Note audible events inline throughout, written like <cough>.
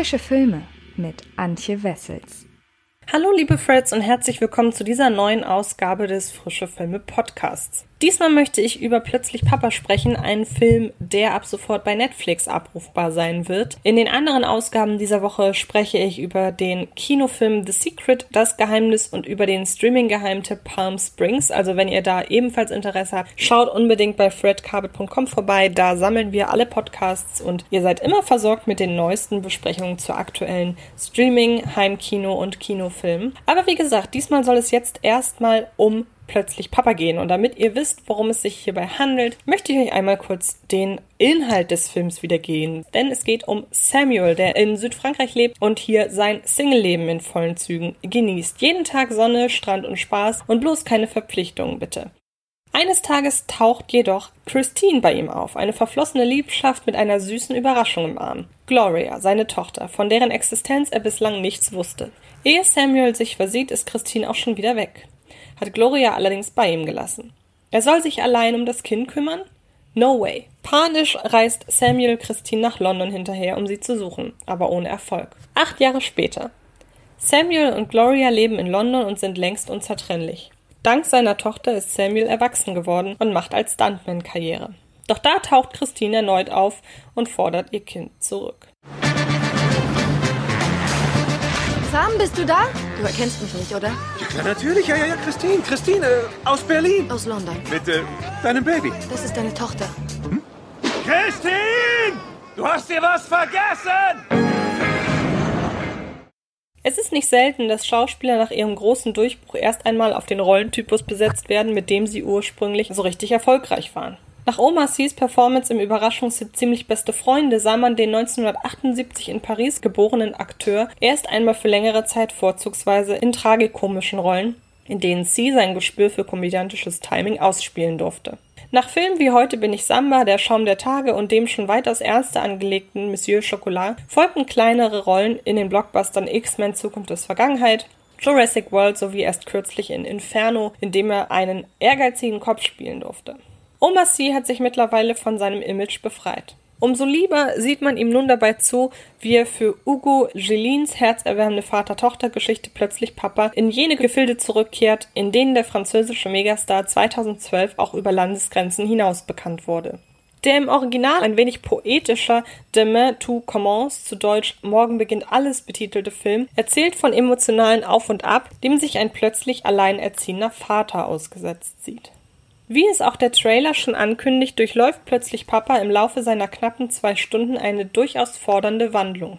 Frische Filme mit Antje Wessels. Hallo liebe Freds und herzlich willkommen zu dieser neuen Ausgabe des Frische Filme Podcasts. Diesmal möchte ich über Plötzlich Papa sprechen, einen Film, der ab sofort bei Netflix abrufbar sein wird. In den anderen Ausgaben dieser Woche spreche ich über den Kinofilm The Secret, Das Geheimnis und über den Streaming-Geheimtipp Palm Springs. Also wenn ihr da ebenfalls Interesse habt, schaut unbedingt bei fredcarpet.com vorbei. Da sammeln wir alle Podcasts und ihr seid immer versorgt mit den neuesten Besprechungen zu aktuellen Streaming, Heimkino und Kinofilmen. Aber wie gesagt, diesmal soll es jetzt erstmal um plötzlich Papa gehen. Und damit ihr wisst, worum es sich hierbei handelt, möchte ich euch einmal kurz den Inhalt des Films wiedergehen. Denn es geht um Samuel, der in Südfrankreich lebt und hier sein Single-Leben in vollen Zügen genießt. Jeden Tag Sonne, Strand und Spaß und bloß keine Verpflichtungen bitte. Eines Tages taucht jedoch Christine bei ihm auf, eine verflossene Liebschaft mit einer süßen Überraschung im Arm. Gloria, seine Tochter, von deren Existenz er bislang nichts wusste. Ehe Samuel sich versieht, ist Christine auch schon wieder weg hat Gloria allerdings bei ihm gelassen. Er soll sich allein um das Kind kümmern? No way. Panisch reist Samuel Christine nach London hinterher, um sie zu suchen, aber ohne Erfolg. Acht Jahre später. Samuel und Gloria leben in London und sind längst unzertrennlich. Dank seiner Tochter ist Samuel erwachsen geworden und macht als Stuntman Karriere. Doch da taucht Christine erneut auf und fordert ihr Kind zurück. Sam, bist du da? Du erkennst mich nicht, oder? Ja, natürlich. Ja, ja, ja, Christine. Christine, äh, aus Berlin. Aus London. Mit äh, deinem Baby. Das ist deine Tochter. Hm? Christine! Du hast dir was vergessen! Es ist nicht selten, dass Schauspieler nach ihrem großen Durchbruch erst einmal auf den Rollentypus besetzt werden, mit dem sie ursprünglich so richtig erfolgreich waren. Nach Omar Sy's Performance im Überraschungshit Ziemlich beste Freunde sah man den 1978 in Paris geborenen Akteur erst einmal für längere Zeit vorzugsweise in tragikomischen Rollen, in denen Sy sein Gespür für komödiantisches Timing ausspielen durfte. Nach Filmen wie Heute bin ich Samba, Der Schaum der Tage und dem schon weitaus ernster angelegten Monsieur Chocolat folgten kleinere Rollen in den Blockbustern X-Men Zukunft ist Vergangenheit, Jurassic World sowie erst kürzlich in Inferno, in dem er einen ehrgeizigen Kopf spielen durfte. Omar Sy hat sich mittlerweile von seinem Image befreit. Umso lieber sieht man ihm nun dabei zu, wie er für Hugo Gelins herzerwärmende Vater-Tochter-Geschichte plötzlich Papa in jene Gefilde zurückkehrt, in denen der französische Megastar 2012 auch über Landesgrenzen hinaus bekannt wurde. Der im Original ein wenig poetischer Demain tout commence, zu Deutsch Morgen beginnt alles betitelte Film, erzählt von emotionalen Auf und Ab, dem sich ein plötzlich alleinerziehender Vater ausgesetzt sieht. Wie es auch der Trailer schon ankündigt, durchläuft plötzlich Papa im Laufe seiner knappen zwei Stunden eine durchaus fordernde Wandlung.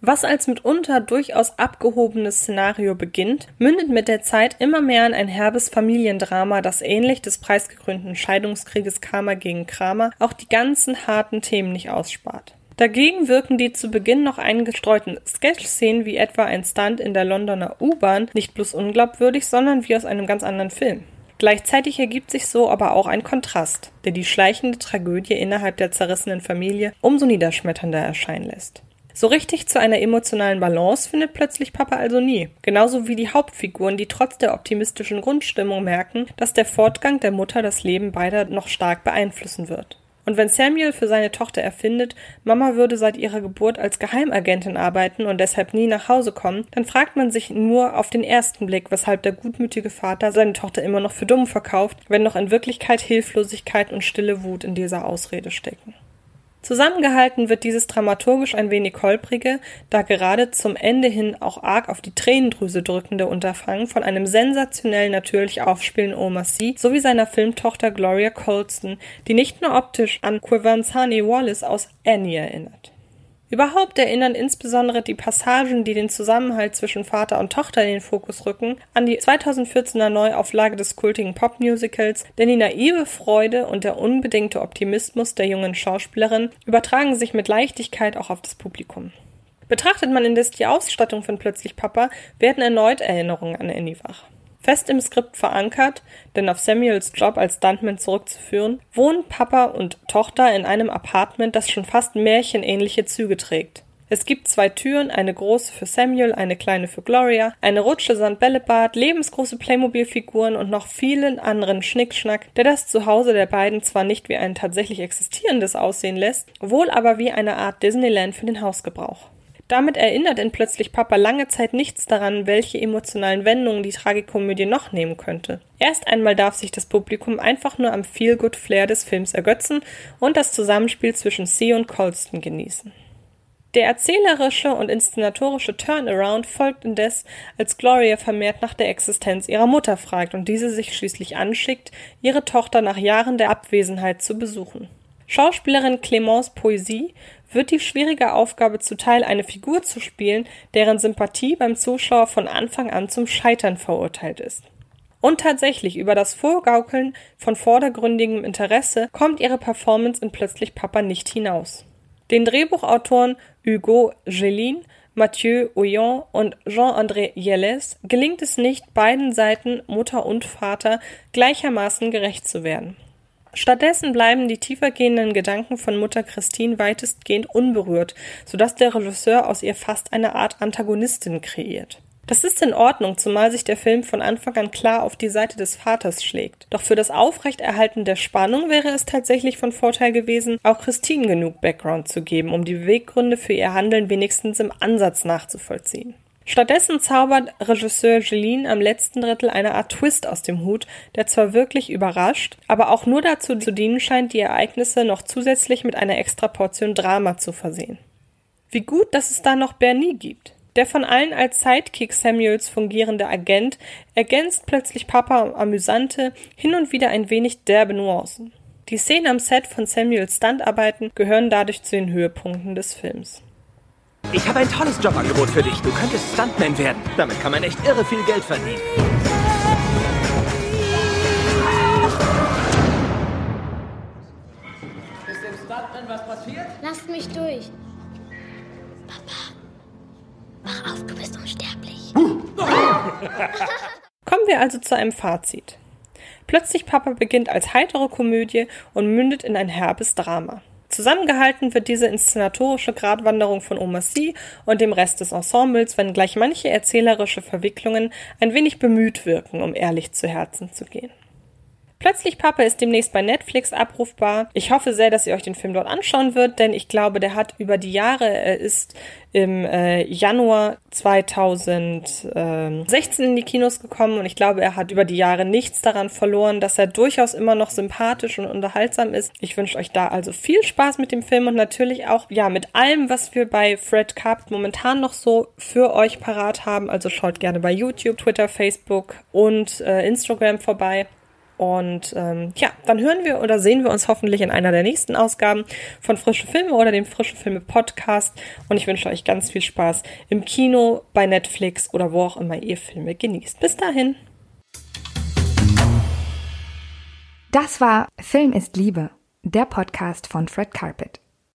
Was als mitunter durchaus abgehobenes Szenario beginnt, mündet mit der Zeit immer mehr in ein herbes Familiendrama, das ähnlich des preisgekrönten Scheidungskrieges Karma gegen Kramer auch die ganzen harten Themen nicht ausspart. Dagegen wirken die zu Beginn noch eingestreuten Sketch-Szenen wie etwa ein Stunt in der Londoner U-Bahn nicht bloß unglaubwürdig, sondern wie aus einem ganz anderen Film. Gleichzeitig ergibt sich so aber auch ein Kontrast, der die schleichende Tragödie innerhalb der zerrissenen Familie umso niederschmetternder erscheinen lässt. So richtig zu einer emotionalen Balance findet plötzlich Papa also nie. Genauso wie die Hauptfiguren, die trotz der optimistischen Grundstimmung merken, dass der Fortgang der Mutter das Leben beider noch stark beeinflussen wird. Und wenn Samuel für seine Tochter erfindet, Mama würde seit ihrer Geburt als Geheimagentin arbeiten und deshalb nie nach Hause kommen, dann fragt man sich nur auf den ersten Blick, weshalb der gutmütige Vater seine Tochter immer noch für dumm verkauft, wenn noch in Wirklichkeit Hilflosigkeit und stille Wut in dieser Ausrede stecken. Zusammengehalten wird dieses dramaturgisch ein wenig holprige, da gerade zum Ende hin auch arg auf die Tränendrüse drückende Unterfangen von einem sensationell natürlich aufspielenden Omar Sy sowie seiner Filmtochter Gloria Colston, die nicht nur optisch an Quivanzani Wallace aus Annie erinnert. Überhaupt erinnern insbesondere die Passagen, die den Zusammenhalt zwischen Vater und Tochter in den Fokus rücken, an die 2014er Neuauflage des kultigen Popmusicals, denn die naive Freude und der unbedingte Optimismus der jungen Schauspielerin übertragen sich mit Leichtigkeit auch auf das Publikum. Betrachtet man indes die Ausstattung von Plötzlich Papa, werden erneut Erinnerungen an Annie wach. Fest im Skript verankert, denn auf Samuels Job als Stuntman zurückzuführen, wohnen Papa und Tochter in einem Apartment, das schon fast märchenähnliche Züge trägt. Es gibt zwei Türen, eine große für Samuel, eine kleine für Gloria, eine Rutsche samt Bällebad, lebensgroße Playmobil-Figuren und noch vielen anderen Schnickschnack, der das Zuhause der beiden zwar nicht wie ein tatsächlich existierendes aussehen lässt, wohl aber wie eine Art Disneyland für den Hausgebrauch. Damit erinnert in plötzlich Papa lange Zeit nichts daran, welche emotionalen Wendungen die Tragikomödie noch nehmen könnte. Erst einmal darf sich das Publikum einfach nur am Feel-Good-Flair des Films ergötzen und das Zusammenspiel zwischen C und Colston genießen. Der erzählerische und inszenatorische Turnaround folgt indes, als Gloria vermehrt nach der Existenz ihrer Mutter fragt und diese sich schließlich anschickt, ihre Tochter nach Jahren der Abwesenheit zu besuchen. Schauspielerin Clémence Poesie wird die schwierige Aufgabe zuteil, eine Figur zu spielen, deren Sympathie beim Zuschauer von Anfang an zum Scheitern verurteilt ist. Und tatsächlich, über das Vorgaukeln von vordergründigem Interesse kommt ihre Performance in Plötzlich Papa nicht hinaus. Den Drehbuchautoren Hugo Gelin, Mathieu Houillon und Jean-André Yelles gelingt es nicht, beiden Seiten, Mutter und Vater, gleichermaßen gerecht zu werden. Stattdessen bleiben die tiefergehenden Gedanken von Mutter Christine weitestgehend unberührt, sodass der Regisseur aus ihr fast eine Art Antagonistin kreiert. Das ist in Ordnung, zumal sich der Film von Anfang an klar auf die Seite des Vaters schlägt. Doch für das Aufrechterhalten der Spannung wäre es tatsächlich von Vorteil gewesen, auch Christine genug Background zu geben, um die Beweggründe für ihr Handeln wenigstens im Ansatz nachzuvollziehen. Stattdessen zaubert Regisseur Jeline am letzten Drittel eine Art Twist aus dem Hut, der zwar wirklich überrascht, aber auch nur dazu zu dienen scheint, die Ereignisse noch zusätzlich mit einer extra Portion Drama zu versehen. Wie gut, dass es da noch Bernie gibt. Der von allen als Sidekick Samuels fungierende Agent ergänzt plötzlich Papa amüsante, hin und wieder ein wenig derbe Nuancen. Die Szenen am Set von Samuels Standarbeiten gehören dadurch zu den Höhepunkten des Films. Ich habe ein tolles Jobangebot für dich. Du könntest Stuntman werden. Damit kann man echt irre viel Geld verdienen. Ist dem Stuntman was passiert? Lasst mich durch. Papa, wach auf, du bist unsterblich. <laughs> Kommen wir also zu einem Fazit. Plötzlich Papa beginnt als heitere Komödie und mündet in ein herbes Drama. Zusammengehalten wird diese inszenatorische Gratwanderung von Oma C und dem Rest des Ensembles, wenngleich manche erzählerische Verwicklungen ein wenig bemüht wirken, um ehrlich zu Herzen zu gehen. Plötzlich Papa ist demnächst bei Netflix abrufbar. Ich hoffe sehr, dass ihr euch den Film dort anschauen wird, denn ich glaube, der hat über die Jahre, er ist im äh, Januar 2016 in die Kinos gekommen und ich glaube, er hat über die Jahre nichts daran verloren, dass er durchaus immer noch sympathisch und unterhaltsam ist. Ich wünsche euch da also viel Spaß mit dem Film und natürlich auch ja mit allem, was wir bei Fred Carp momentan noch so für euch parat haben. Also schaut gerne bei YouTube, Twitter, Facebook und äh, Instagram vorbei. Und ähm, ja, dann hören wir oder sehen wir uns hoffentlich in einer der nächsten Ausgaben von Frische Filme oder dem Frische Filme Podcast. Und ich wünsche euch ganz viel Spaß im Kino, bei Netflix oder wo auch immer ihr Filme genießt. Bis dahin. Das war Film ist Liebe, der Podcast von Fred Carpet.